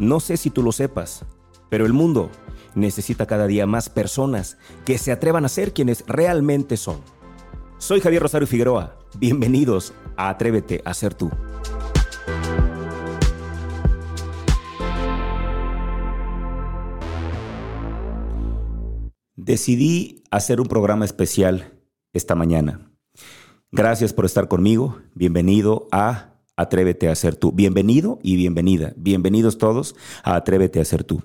No sé si tú lo sepas, pero el mundo necesita cada día más personas que se atrevan a ser quienes realmente son. Soy Javier Rosario Figueroa. Bienvenidos a Atrévete a ser tú. Decidí hacer un programa especial esta mañana. Gracias por estar conmigo. Bienvenido a Atrévete a ser tú. Bienvenido y bienvenida. Bienvenidos todos a Atrévete a ser tú.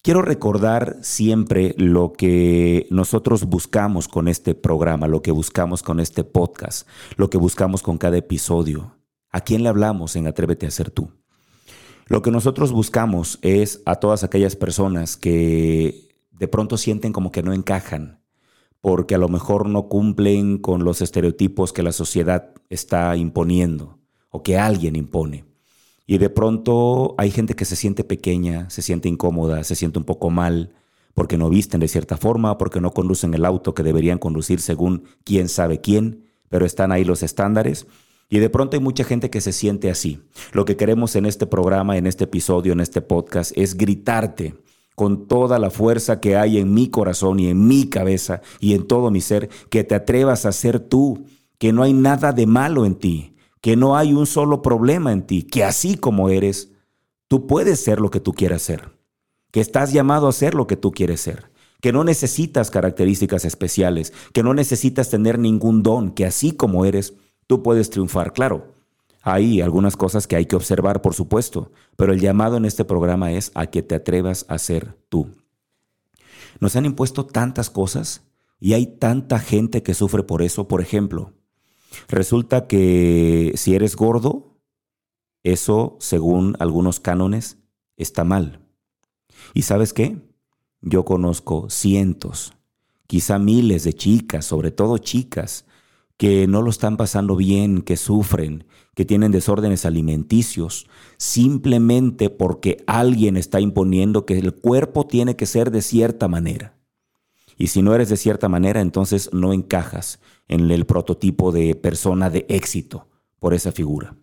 Quiero recordar siempre lo que nosotros buscamos con este programa, lo que buscamos con este podcast, lo que buscamos con cada episodio. ¿A quién le hablamos en Atrévete a ser tú? Lo que nosotros buscamos es a todas aquellas personas que de pronto sienten como que no encajan, porque a lo mejor no cumplen con los estereotipos que la sociedad está imponiendo que alguien impone. Y de pronto hay gente que se siente pequeña, se siente incómoda, se siente un poco mal, porque no visten de cierta forma, porque no conducen el auto que deberían conducir según quién sabe quién, pero están ahí los estándares. Y de pronto hay mucha gente que se siente así. Lo que queremos en este programa, en este episodio, en este podcast, es gritarte con toda la fuerza que hay en mi corazón y en mi cabeza y en todo mi ser, que te atrevas a ser tú, que no hay nada de malo en ti, que no hay un solo problema en ti, que así como eres, tú puedes ser lo que tú quieras ser, que estás llamado a ser lo que tú quieres ser, que no necesitas características especiales, que no necesitas tener ningún don, que así como eres, tú puedes triunfar. Claro, hay algunas cosas que hay que observar, por supuesto, pero el llamado en este programa es a que te atrevas a ser tú. Nos han impuesto tantas cosas y hay tanta gente que sufre por eso. Por ejemplo, Resulta que si eres gordo, eso, según algunos cánones, está mal. ¿Y sabes qué? Yo conozco cientos, quizá miles de chicas, sobre todo chicas, que no lo están pasando bien, que sufren, que tienen desórdenes alimenticios, simplemente porque alguien está imponiendo que el cuerpo tiene que ser de cierta manera. Y si no eres de cierta manera, entonces no encajas en el prototipo de persona de éxito por esa figura.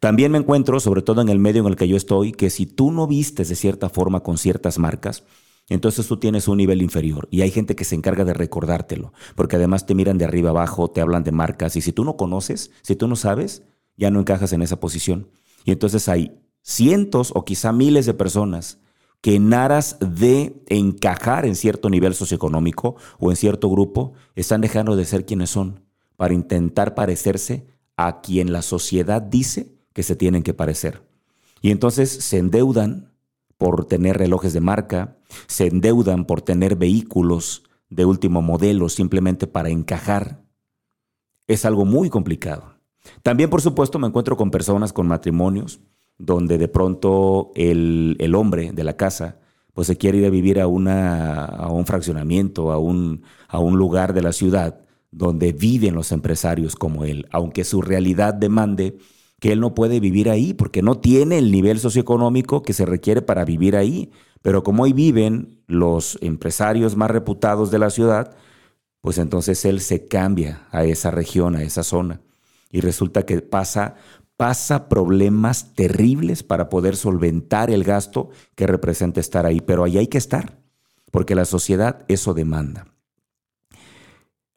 También me encuentro, sobre todo en el medio en el que yo estoy, que si tú no vistes de cierta forma con ciertas marcas, entonces tú tienes un nivel inferior y hay gente que se encarga de recordártelo, porque además te miran de arriba abajo, te hablan de marcas y si tú no conoces, si tú no sabes, ya no encajas en esa posición. Y entonces hay cientos o quizá miles de personas que en aras de encajar en cierto nivel socioeconómico o en cierto grupo, están dejando de ser quienes son para intentar parecerse a quien la sociedad dice que se tienen que parecer. Y entonces se endeudan por tener relojes de marca, se endeudan por tener vehículos de último modelo simplemente para encajar. Es algo muy complicado. También, por supuesto, me encuentro con personas con matrimonios donde de pronto el, hombre de la casa pues se quiere ir a vivir a, una, a un fraccionamiento, a un, a un lugar de la ciudad donde viven los empresarios como él, aunque su realidad demande que él no puede vivir ahí porque no tiene el nivel socioeconómico que se requiere para vivir ahí. Pero como hoy viven los empresarios más reputados de la ciudad, pues entonces él se cambia a esa región, a esa zona. Y resulta que pasa pasa problemas terribles para poder solventar el gasto que representa estar ahí, pero ahí hay que estar, porque la sociedad eso demanda.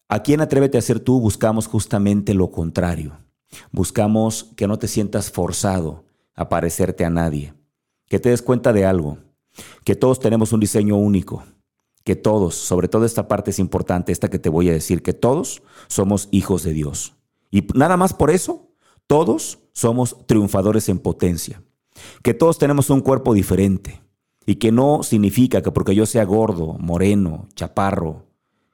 Aquí en Atrévete a ser tú buscamos justamente lo contrario. Buscamos que no te sientas forzado a parecerte a nadie, que te des cuenta de algo, que todos tenemos un diseño único, que todos, sobre todo esta parte es importante, esta que te voy a decir, que todos somos hijos de Dios. Y nada más por eso todos somos triunfadores en potencia, que todos tenemos un cuerpo diferente y que no significa que porque yo sea gordo, moreno, chaparro,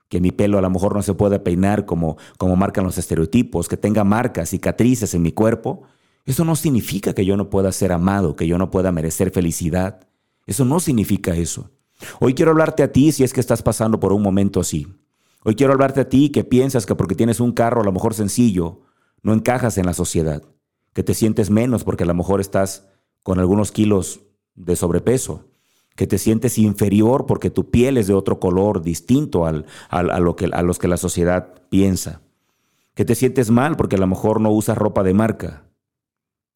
que mi pelo a lo mejor no se pueda peinar como, como marcan los estereotipos, que tenga marcas, cicatrices en mi cuerpo, eso no significa que yo no pueda ser amado, que yo no pueda merecer felicidad. Eso no significa eso. Hoy quiero hablarte a ti si es que estás pasando por un momento así. Hoy quiero hablarte a ti que piensas que porque tienes un carro a lo mejor sencillo, no encajas en la sociedad, que te sientes menos porque a lo mejor estás con algunos kilos de sobrepeso, que te sientes inferior porque tu piel es de otro color distinto al, a, lo que, a los que la sociedad piensa, que te sientes mal porque a lo mejor no usas ropa de marca.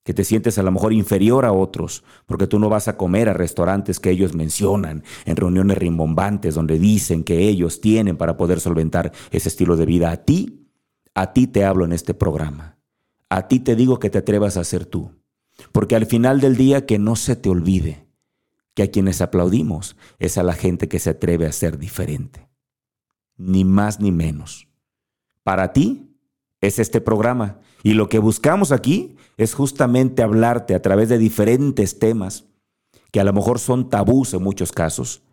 que te sientes a lo mejor inferior a otros, porque tú no vas a comer a restaurantes que ellos mencionan, en reuniones rimbombantes donde dicen que ellos tienen para poder solventar ese estilo de vida. A ti, a ti te hablo en este programa. A ti te digo que te atrevas a ser tú, porque al final del día que no se te olvide que a quienes aplaudimos es a la gente que se atreve a ser diferente. Ni más ni menos. Para ti es este programa y lo que buscamos aquí es justamente hablarte a través de diferentes temas que a lo mejor son tabús en muchos casos,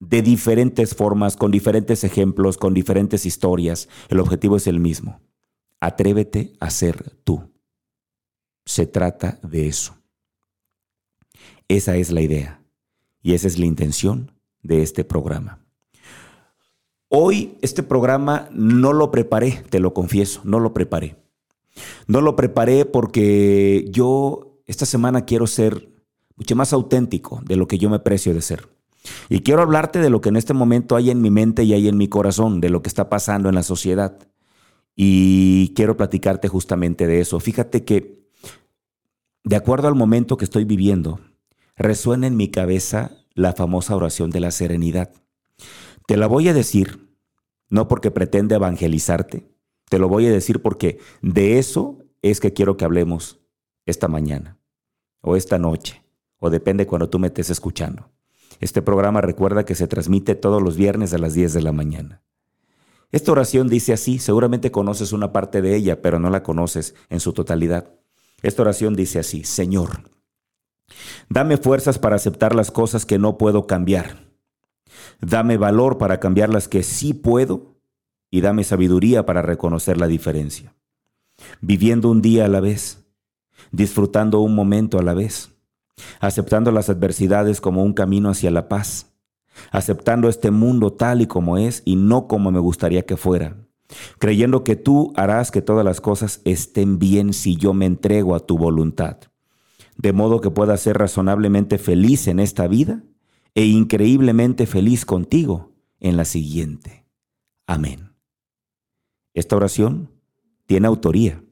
de diferentes formas, con diferentes ejemplos, con diferentes historias. El objetivo es el mismo. Atrévete a ser tú. Se trata de eso. Esa es la idea y esa es la intención de este programa. Hoy este programa no lo preparé, te lo confieso, no lo preparé. No lo preparé porque yo esta semana quiero ser mucho más auténtico de lo que yo me precio de ser. Y quiero hablarte de lo que en este momento hay en mi mente y hay en mi corazón, de lo que está pasando en la sociedad. Y quiero platicarte justamente de eso. Fíjate que, de acuerdo al momento que estoy viviendo, resuena en mi cabeza la famosa oración de la serenidad. Te la voy a decir, no porque pretende evangelizarte, te lo voy a decir porque de eso es que quiero que hablemos esta mañana, o esta noche, o depende cuando tú me estés escuchando. Este programa recuerda que se transmite todos los viernes a las 10 de la mañana. Esta oración dice así, seguramente conoces una parte de ella, pero no la conoces en su totalidad. Esta oración dice así, Señor, Dame fuerzas para aceptar las cosas que no puedo cambiar. Dame valor para cambiar las que sí puedo y dame sabiduría para reconocer la diferencia. Viviendo un día a la vez, disfrutando un momento a la vez, aceptando las adversidades como un camino hacia la paz, aceptando este mundo tal y como es y no como me gustaría que fuera, creyendo que tú harás que todas las cosas estén bien si yo me entrego a tu voluntad de modo que pueda ser razonablemente feliz en esta vida e increíblemente feliz contigo en la siguiente. Amén. Esta oración tiene autoría.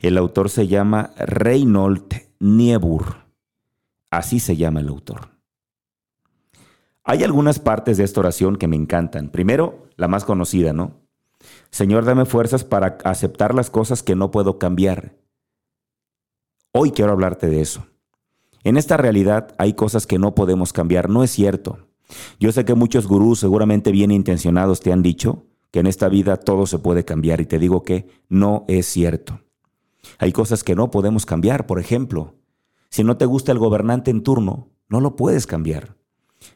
El autor se llama Reynold Niebuhr. Así se llama el autor. Hay algunas partes de esta oración que me encantan. Primero, la más conocida, ¿no? Señor, dame fuerzas para aceptar las cosas que no puedo cambiar Hoy quiero hablarte de eso. En esta realidad hay cosas que no podemos cambiar, no es cierto. Yo sé que muchos gurús seguramente bien intencionados te han dicho que en esta vida todo se puede cambiar y te digo que no es cierto. Hay cosas que no podemos cambiar, por ejemplo, si no te gusta el gobernante en turno, no lo puedes cambiar.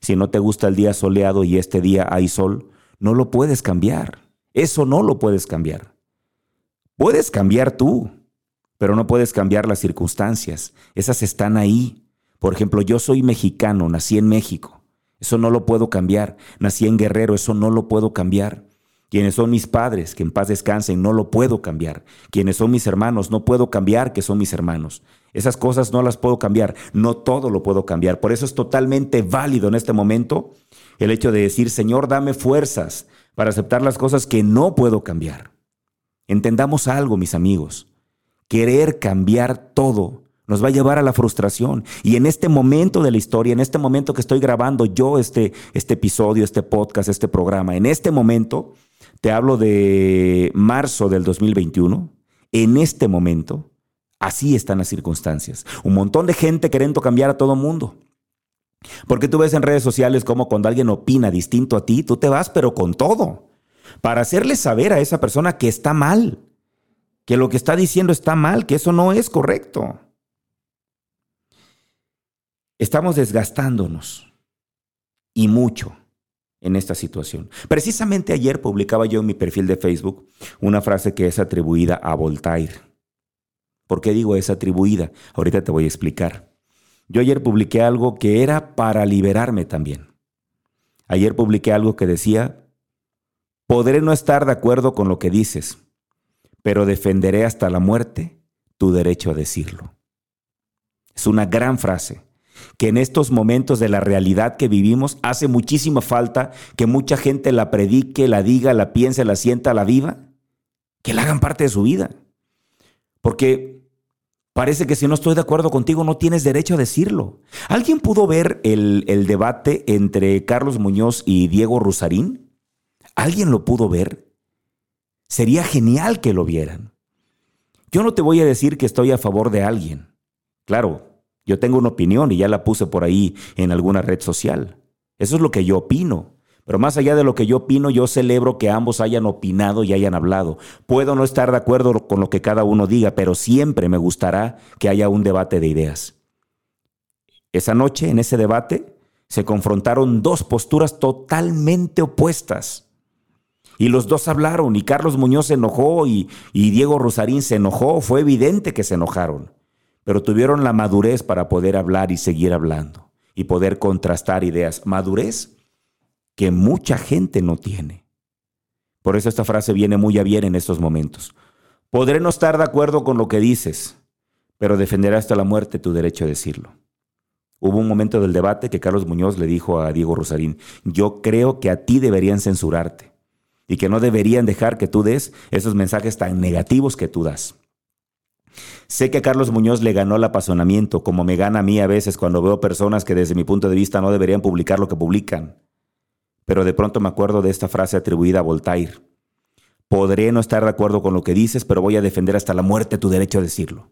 Si no te gusta el día soleado y este día hay sol, no lo puedes cambiar. Eso no lo puedes cambiar. Puedes cambiar tú, pero no puedes cambiar las circunstancias. Esas están ahí. Por ejemplo, yo soy mexicano, nací en México. Eso no lo puedo cambiar. Nací en Guerrero, eso no lo puedo cambiar. Quienes son mis padres, que en paz descansen, no lo puedo cambiar. Quienes son mis hermanos, no puedo cambiar que son mis hermanos. Esas cosas no las puedo cambiar. No todo lo puedo cambiar. Por eso es totalmente válido en este momento el hecho de decir, Señor, dame fuerzas para aceptar las cosas que no puedo cambiar. Entendamos algo, mis amigos querer cambiar todo nos va a llevar a la frustración. Y en este momento de la historia, en este momento que estoy grabando yo este, este episodio, este podcast, este programa, en este momento, te hablo de marzo del 2021, en este momento, así están las circunstancias. Un montón de gente queriendo cambiar a todo mundo. Porque tú ves en redes sociales como cuando alguien opina distinto a ti, tú te vas pero con todo, para hacerle saber a esa persona que está mal, que lo que está diciendo está mal, que eso no es correcto. Estamos desgastándonos y mucho en esta situación. Precisamente ayer publicaba yo en mi perfil de Facebook una frase que es atribuida a Voltaire. ¿Por qué digo es atribuida? Ahorita te voy a explicar. Yo ayer publiqué algo que era para liberarme también. Ayer publiqué algo que decía, podré no estar de acuerdo con lo que dices, pero defenderé hasta la muerte tu derecho a decirlo. Es una gran frase que en estos momentos de la realidad que vivimos hace muchísima falta que mucha gente la predique, la diga, la piense, la sienta, la viva, que la hagan parte de su vida. Porque Parece que si no estoy de acuerdo contigo no tienes derecho a decirlo. ¿Alguien pudo ver el, el debate entre Carlos Muñoz y Diego Rusarín? ¿Alguien lo pudo ver? Sería genial que lo vieran. Yo no te voy a decir que estoy a favor de alguien. Claro, yo tengo una opinión y ya la puse por ahí en alguna red social. Eso es lo que yo opino. Pero más allá de lo que yo opino, yo celebro que ambos hayan opinado y hayan hablado. Puedo no estar de acuerdo con lo que cada uno diga, pero siempre me gustará que haya un debate de ideas. Esa noche, en ese debate, se confrontaron dos posturas totalmente opuestas. Y los dos hablaron, y Carlos Muñoz se enojó y, y Diego Rosarín se enojó. Fue evidente que se enojaron, pero tuvieron la madurez para poder hablar y seguir hablando y poder contrastar ideas. Madurez que mucha gente no tiene. Por eso esta frase viene muy a bien en estos momentos. Podré no estar de acuerdo con lo que dices, pero defenderé hasta la muerte tu derecho a decirlo. Hubo un momento del debate que Carlos Muñoz le dijo a Diego Rosarín, yo creo que a ti deberían censurarte y que no deberían dejar que tú des esos mensajes tan negativos que tú das. Sé que a Carlos Muñoz le ganó el apasionamiento, como me gana a mí a veces cuando veo personas que desde mi punto de vista no deberían publicar lo que publican pero de pronto me acuerdo de esta frase atribuida a Voltaire. Podré no estar de acuerdo con lo que dices, pero voy a defender hasta la muerte tu derecho a decirlo.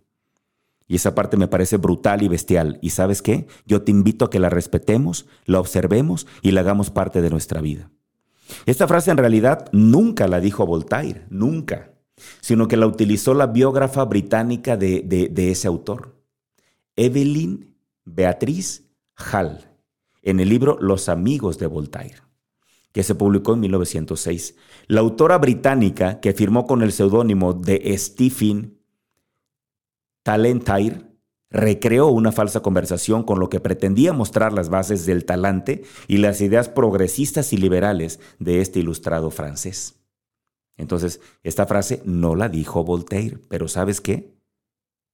Y esa parte me parece brutal y bestial. ¿Y sabes qué? Yo te invito a que la respetemos, la observemos y la hagamos parte de nuestra vida. Esta frase en realidad nunca la dijo Voltaire, nunca, sino que la utilizó la biógrafa británica de, ese autor, Evelyn Beatriz Hall, en el libro Los amigos de Voltaire que se publicó en 1906. La autora británica, que firmó con el seudónimo de Stephen Talentire, recreó una falsa conversación con lo que pretendía mostrar las bases del talante y las ideas progresistas y liberales de este ilustrado francés. Entonces, esta frase no la dijo Voltaire, pero ¿sabes qué?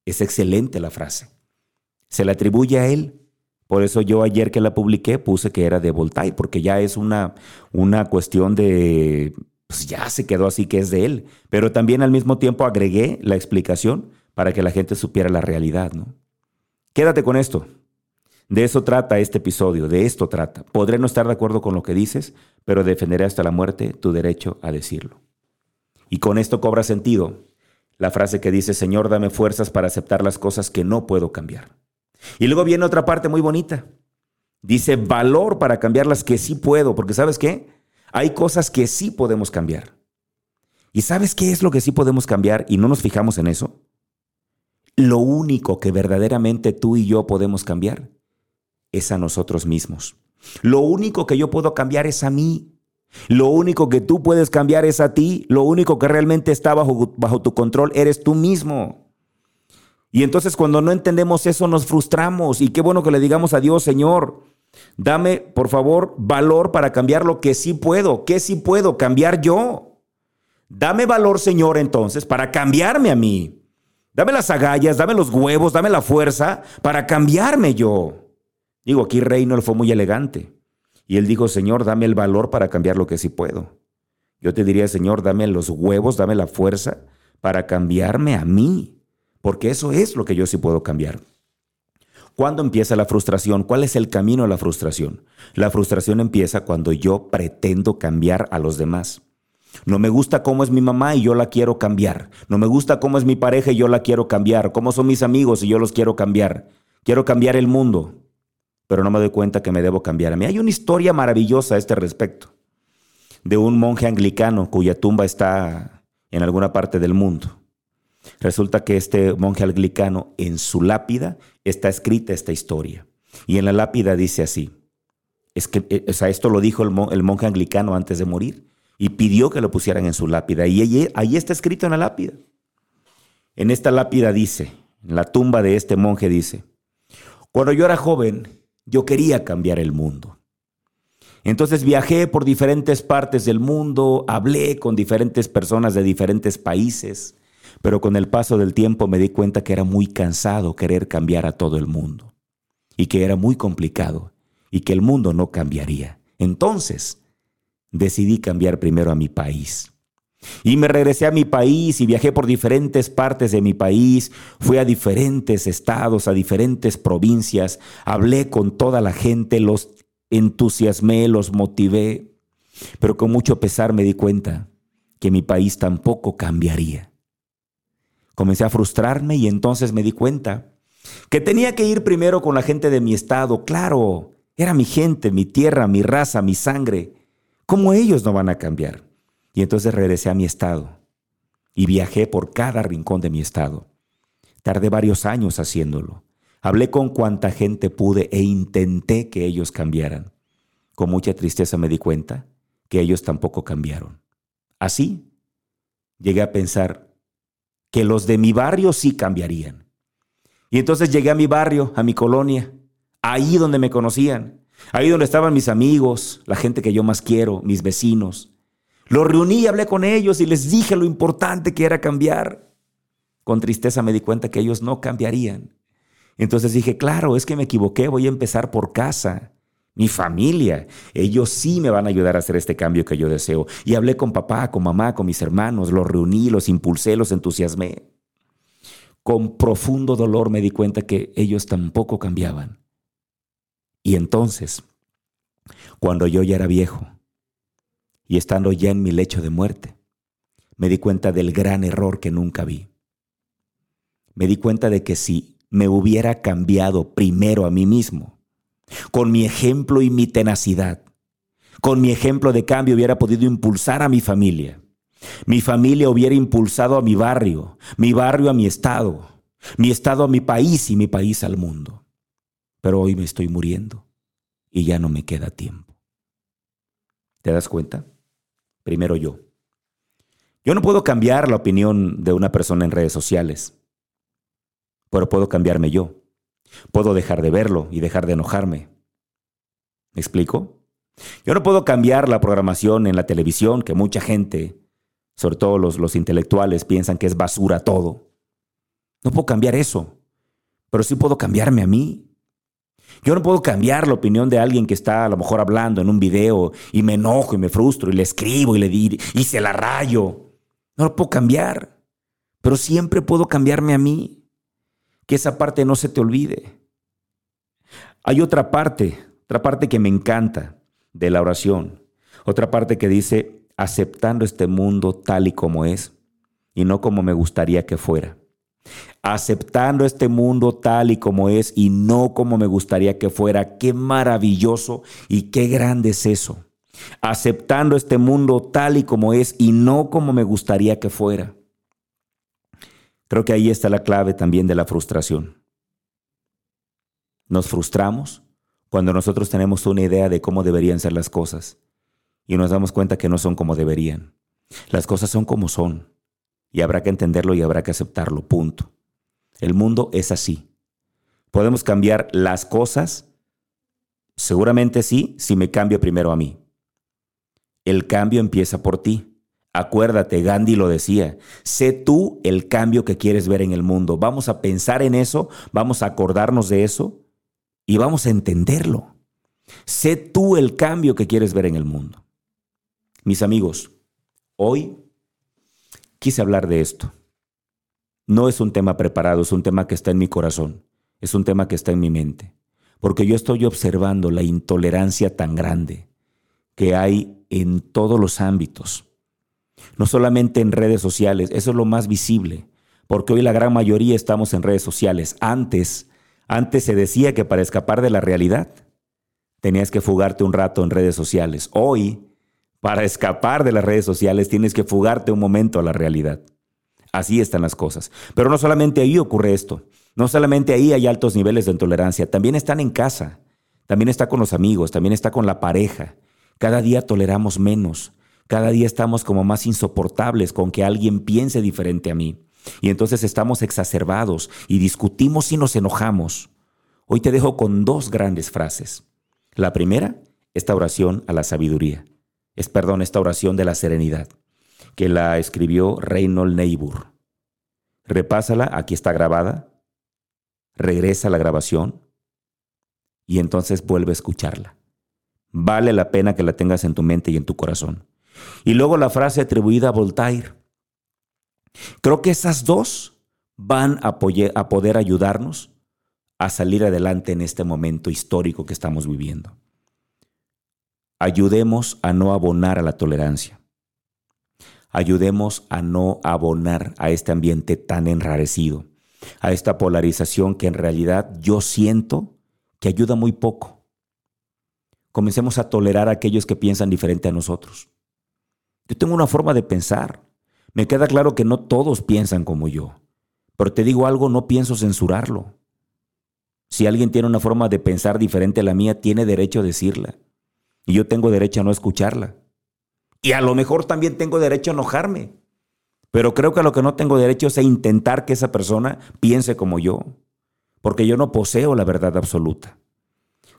Es excelente la frase. Se la atribuye a él por eso yo ayer que la publiqué puse que era de Voltaire, porque ya es una, una cuestión de, pues ya se quedó así que es de él. Pero también al mismo tiempo agregué la explicación para que la gente supiera la realidad, ¿no? Quédate con esto. De eso trata este episodio, de esto trata. Podré no estar de acuerdo con lo que dices, pero defenderé hasta la muerte tu derecho a decirlo. Y con esto cobra sentido la frase que dice, Señor, dame fuerzas para aceptar las cosas que no puedo cambiar. Y luego viene otra parte muy bonita. Dice valor para cambiar las que sí puedo, porque ¿sabes qué? Hay cosas que sí podemos cambiar. ¿Y sabes qué es lo que sí podemos cambiar y no nos fijamos en eso? Lo único que verdaderamente tú y yo podemos cambiar es a nosotros mismos. Lo único que yo puedo cambiar es a mí. Lo único que tú puedes cambiar es a ti. Lo único que realmente está bajo, bajo tu control eres tú mismo. Y entonces cuando no entendemos eso nos frustramos. Y qué bueno que le digamos a Dios, Señor, dame por favor valor para cambiar lo que sí puedo. ¿Qué sí puedo cambiar yo? Dame valor, Señor, entonces, para cambiarme a mí. Dame las agallas, dame los huevos, dame la fuerza para cambiarme yo. Digo, aquí Reynolds fue muy elegante. Y él dijo, Señor, dame el valor para cambiar lo que sí puedo. Yo te diría, Señor, dame los huevos, dame la fuerza para cambiarme a mí porque eso es lo que yo sí puedo cambiar. ¿Cuándo empieza la frustración? ¿Cuál es el camino a la frustración? La frustración empieza cuando yo pretendo cambiar a los demás. No me gusta cómo es mi mamá y yo la quiero cambiar. No me gusta cómo es mi pareja y yo la quiero cambiar. Cómo son mis amigos y yo los quiero cambiar. Quiero cambiar el mundo, pero no me doy cuenta que me debo cambiar a mí. Hay una historia maravillosa a este respecto de un monje anglicano cuya tumba está en alguna parte del mundo. Resulta que este monje anglicano, en su lápida, está escrita esta historia. Y en la lápida dice así. Es que, eh, o sea, esto lo dijo el, monje anglicano antes de morir y pidió que lo pusieran en su lápida. Y ahí, ahí está escrito en la lápida. En esta lápida dice, en la tumba de este monje dice, cuando yo era joven, yo quería cambiar el mundo. Entonces viajé por diferentes partes del mundo, hablé con diferentes personas de diferentes países, pero con el paso del tiempo me di cuenta que era muy cansado querer cambiar a todo el mundo y que era muy complicado y que el mundo no cambiaría. Entonces, decidí cambiar primero a mi país. Y me regresé a mi país y viajé por diferentes partes de mi país, fui a diferentes estados, a diferentes provincias, hablé con toda la gente, los entusiasmé, los motivé, pero con mucho pesar me di cuenta que mi país tampoco cambiaría. Comencé a frustrarme y entonces me di cuenta que tenía que ir primero con la gente de mi estado, claro, era mi gente, mi tierra, mi raza, mi sangre. ¿Cómo ellos no van a cambiar? Y entonces regresé a mi estado y viajé por cada rincón de mi estado. Tardé varios años haciéndolo. Hablé con cuanta gente pude e intenté que ellos cambiaran. Con mucha tristeza me di cuenta que ellos tampoco cambiaron. Así, llegué a pensar que los de mi barrio sí cambiarían. Y entonces llegué a mi barrio, a mi colonia, ahí donde me conocían, ahí donde estaban mis amigos, la gente que yo más quiero, mis vecinos. Los reuní y hablé con ellos y les dije lo importante que era cambiar. Con tristeza me di cuenta que ellos no cambiarían. Entonces dije, claro, es que me equivoqué, voy a empezar por casa. Mi familia, ellos sí me van a ayudar a hacer este cambio que yo deseo. Y hablé con papá, con mamá, con mis hermanos, los reuní, los impulsé, los entusiasmé. Con profundo dolor me di cuenta que ellos tampoco cambiaban. Y entonces, cuando yo ya era viejo, y estando ya en mi lecho de muerte, me di cuenta del gran error que nunca vi. Me di cuenta de que si me hubiera cambiado primero a mí mismo, con mi ejemplo y mi tenacidad, con mi ejemplo de cambio hubiera podido impulsar a mi familia. Mi familia hubiera impulsado a mi barrio, mi barrio a mi estado, mi estado a mi país y mi país al mundo. Pero hoy me estoy muriendo y ya no me queda tiempo. ¿Te das cuenta? primero yo. Yo no puedo cambiar la opinión de una persona en redes sociales, pero puedo cambiarme yo. Puedo dejar de verlo y dejar de enojarme. ¿Me explico? Yo no puedo cambiar la programación en la televisión, que mucha gente, sobre todo los, los intelectuales, piensan que es basura todo. No puedo cambiar eso, pero sí puedo cambiarme a mí. Yo no puedo cambiar la opinión de alguien que está a lo mejor hablando en un video y me enojo y me frustro y le escribo y le di y se la rayo. No lo puedo cambiar, pero siempre puedo cambiarme a mí. Que esa parte no se te olvide. Hay otra parte, otra parte que me encanta de la oración. Otra parte que dice, aceptando este mundo tal y como es y no como me gustaría que fuera aceptando este mundo tal y como es y no como me gustaría que fuera. Qué maravilloso y qué grande es eso. Aceptando este mundo tal y como es y no como me gustaría que fuera. Creo que ahí está la clave también de la frustración. Nos frustramos cuando nosotros tenemos una idea de cómo deberían ser las cosas y nos damos cuenta que no son como deberían. Las cosas son como son y habrá que entenderlo y habrá que aceptarlo, punto. El mundo es así. ¿Podemos cambiar las cosas? Seguramente sí, si me cambio primero a mí. El cambio empieza por ti. Acuérdate, Gandhi lo decía, sé tú el cambio que quieres ver en el mundo. Vamos a pensar en eso, vamos a acordarnos de eso y vamos a entenderlo. Sé tú el cambio que quieres ver en el mundo. Mis amigos, hoy quise hablar de esto. No es un tema preparado, es un tema que está en mi corazón, es un tema que está en mi mente, porque yo estoy observando la intolerancia tan grande que hay en todos los ámbitos, no solamente en redes sociales, eso es lo más visible, porque hoy la gran mayoría estamos en redes sociales. Antes, antes se decía que para escapar de la realidad tenías que fugarte un rato en redes sociales. Hoy, para escapar de las redes sociales tienes que fugarte un momento a la realidad. Así están las cosas. Pero no solamente ahí ocurre esto. No solamente ahí hay altos niveles de intolerancia. También están en casa. También está con los amigos. También está con la pareja. Cada día toleramos menos. Cada día estamos como más insoportables con que alguien piense diferente a mí. Y entonces estamos exacerbados y discutimos y nos enojamos. Hoy te dejo con dos grandes frases. La primera, esta oración a la sabiduría. Es, perdón, esta oración de la serenidad que la escribió Reynold Neighbor. Repásala, aquí está grabada, regresa la grabación y entonces vuelve a escucharla. Vale la pena que la tengas en tu mente y en tu corazón. Y luego la frase atribuida a Voltaire. Creo que esas dos van a, poder ayudarnos a salir adelante en este momento histórico que estamos viviendo. Ayudemos a no abonar a la tolerancia. Ayudemos a no abonar a este ambiente tan enrarecido, a esta polarización que en realidad yo siento que ayuda muy poco. Comencemos a tolerar a aquellos que piensan diferente a nosotros. Yo tengo una forma de pensar. Me queda claro que no todos piensan como yo. Pero te digo algo, no pienso censurarlo. Si alguien tiene una forma de pensar diferente a la mía, tiene derecho a decirla. Y yo tengo derecho a no escucharla. Y a lo mejor también tengo derecho a enojarme. Pero creo que lo que no tengo derecho es a intentar que esa persona piense como yo. Porque yo no poseo la verdad absoluta.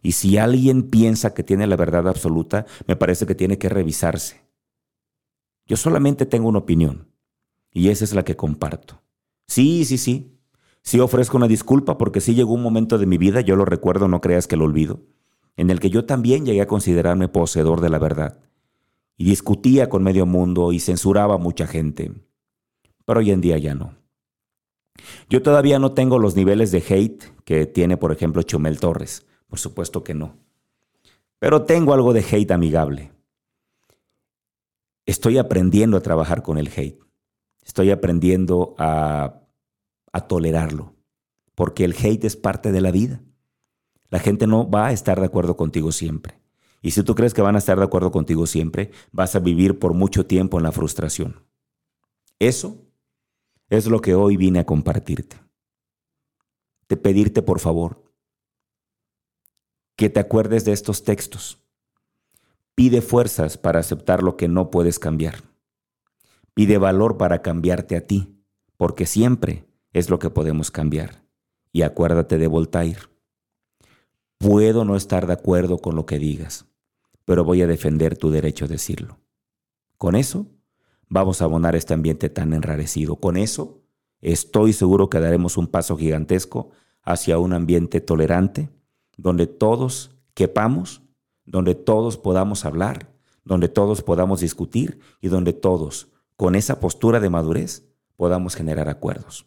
Y si alguien piensa que tiene la verdad absoluta, me parece que tiene que revisarse. Yo solamente tengo una opinión. Y esa es la que comparto. Sí, sí, sí. Sí ofrezco una disculpa porque sí llegó un momento de mi vida, yo lo recuerdo, no creas que lo olvido, en el que yo también llegué a considerarme poseedor de la verdad. Y discutía con medio mundo y censuraba a mucha gente. Pero hoy en día ya no. Yo todavía no tengo los niveles de hate que tiene, por ejemplo, Chumel Torres. Por supuesto que no. Pero tengo algo de hate amigable. Estoy aprendiendo a trabajar con el hate. Estoy aprendiendo a a tolerarlo, porque el hate es parte de la vida. La gente no va a estar de acuerdo contigo siempre. Y si tú crees que van a estar de acuerdo contigo siempre, vas a vivir por mucho tiempo en la frustración. Eso es lo que hoy vine a compartirte. De pedirte por favor que te acuerdes de estos textos. Pide fuerzas para aceptar lo que no puedes cambiar. Pide valor para cambiarte a ti, porque siempre es lo que podemos cambiar. Y acuérdate de Voltaire. Puedo no estar de acuerdo con lo que digas, pero voy a defender tu derecho a decirlo. Con eso, vamos a abonar este ambiente tan enrarecido. Con eso, estoy seguro que daremos un paso gigantesco hacia un ambiente tolerante, donde todos quepamos, donde todos podamos hablar, donde todos podamos discutir y donde todos, con esa postura de madurez, podamos generar acuerdos.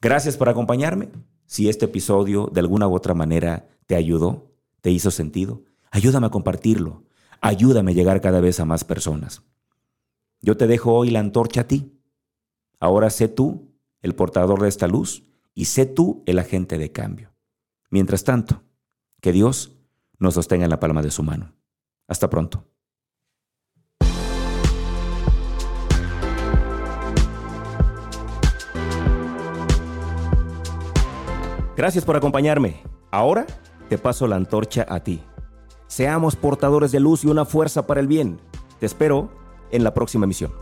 Gracias por acompañarme. Si este episodio de alguna u otra manera te ayudó, te hizo sentido, ayúdame a compartirlo. Ayúdame a llegar cada vez a más personas. Yo te dejo hoy la antorcha a ti. Ahora sé tú el portador de esta luz y sé tú el agente de cambio. Mientras tanto, que Dios nos sostenga en la palma de su mano. Hasta pronto. Gracias por acompañarme. Ahora te paso la antorcha a ti. Seamos portadores de luz y una fuerza para el bien. Te espero en la próxima emisión.